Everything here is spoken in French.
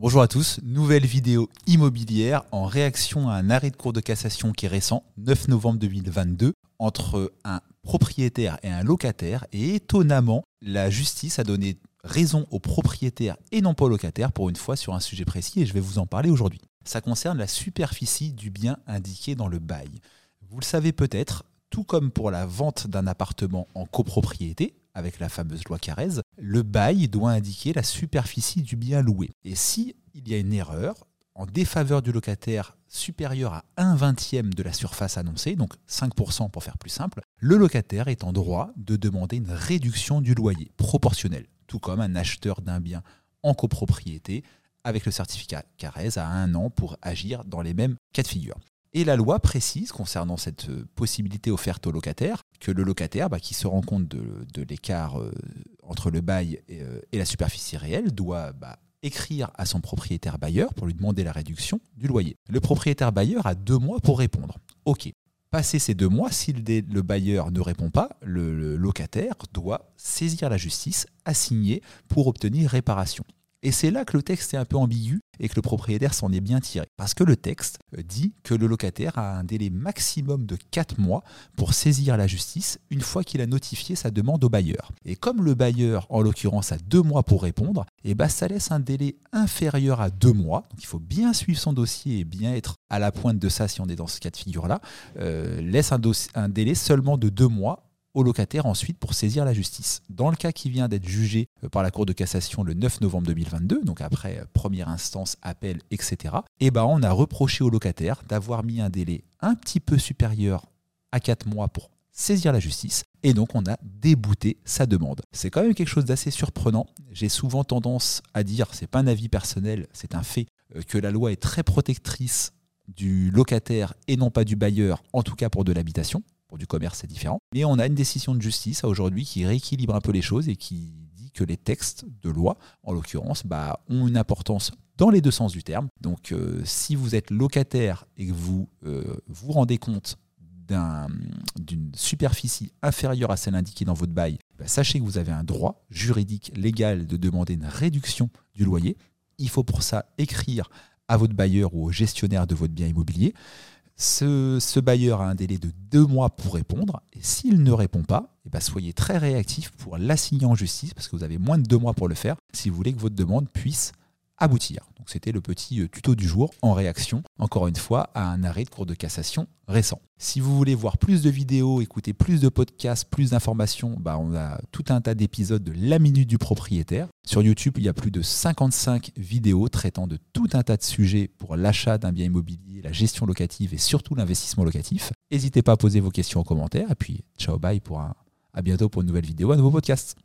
Bonjour à tous, nouvelle vidéo immobilière en réaction à un arrêt de cour de cassation qui est récent, 9 novembre 2022, entre un propriétaire et un locataire. Et étonnamment, la justice a donné raison aux propriétaires et non pas aux locataires pour une fois sur un sujet précis et je vais vous en parler aujourd'hui. Ça concerne la superficie du bien indiqué dans le bail. Vous le savez peut-être, tout comme pour la vente d'un appartement en copropriété, avec la fameuse loi Carrez, le bail doit indiquer la superficie du bien loué. Et si il y a une erreur en défaveur du locataire supérieure à 1 vingtième de la surface annoncée, donc 5% pour faire plus simple, le locataire est en droit de demander une réduction du loyer proportionnelle, tout comme un acheteur d'un bien en copropriété avec le certificat Carrez à un an pour agir dans les mêmes cas de figure. Et la loi précise, concernant cette possibilité offerte au locataire, que le locataire, bah, qui se rend compte de, l'écart euh, entre le bail euh, et, la superficie réelle, doit bah, écrire à son propriétaire bailleur pour lui demander la réduction du loyer. Le propriétaire bailleur a deux mois pour répondre. OK. Passé ces deux mois, si le, bailleur ne répond pas, le locataire doit saisir la justice, assigner pour obtenir réparation. Et c'est là que le texte est un peu ambigu et que le propriétaire s'en est bien tiré. Parce que le texte dit que le locataire a un délai maximum de 4 mois pour saisir la justice une fois qu'il a notifié sa demande au bailleur. Et comme le bailleur, en l'occurrence, a 2 mois pour répondre, et eh ben ça laisse un délai inférieur à 2 mois. Donc il faut bien suivre son dossier et bien être à la pointe de ça si on est dans ce cas de figure-là. Euh, laisse un, un délai seulement de 2 mois au locataire ensuite pour saisir la justice. Dans le cas qui vient d'être jugé euh, par la Cour de cassation le 9 novembre 2022, donc après euh, première instance, appel, etc., eh ben on a reproché au locataire d'avoir mis un délai un petit peu supérieur à 4 mois pour saisir la justice, et donc on a débouté sa demande. C'est quand même quelque chose d'assez surprenant. J'ai souvent tendance à dire, c'est pas un avis personnel, c'est un fait, euh, que la loi est très protectrice du locataire et non pas du bailleur, en tout cas pour de l'habitation. Pour du commerce, c'est différent. Mais on a une décision de justice aujourd'hui qui rééquilibre un peu les choses et qui dit que les textes de loi, en l'occurrence, bah, ont une importance dans les deux sens du terme. Donc euh, si vous êtes locataire et que vous euh, vous rendez compte d'une superficie inférieure à celle indiquée dans votre bail, bah, sachez que vous avez un droit juridique, légal de demander une réduction du loyer. Il faut pour ça écrire à votre bailleur ou au gestionnaire de votre bien immobilier. Ce, bailleur a un délai de deux mois pour répondre. Et s'il ne répond pas, eh ben, soyez très réactif pour l'assigner en justice, parce que vous avez moins de deux mois pour le faire, si vous voulez que votre demande puisse aboutir. Donc c'était le petit euh, tuto du jour en réaction, encore une fois, à un arrêt de cour de cassation récent. Si vous voulez voir plus de vidéos, écouter plus de podcasts, plus d'informations, bah on a tout un tas d'épisodes de La Minute du propriétaire. Sur YouTube, il y a plus de 55 vidéos traitant de tout un tas de sujets pour l'achat d'un bien immobilier, la gestion locative et surtout l'investissement locatif. N'hésitez pas à poser vos questions en commentaire. Et puis, ciao, bye pour un... à bientôt pour une nouvelle vidéo, un nouveau podcast.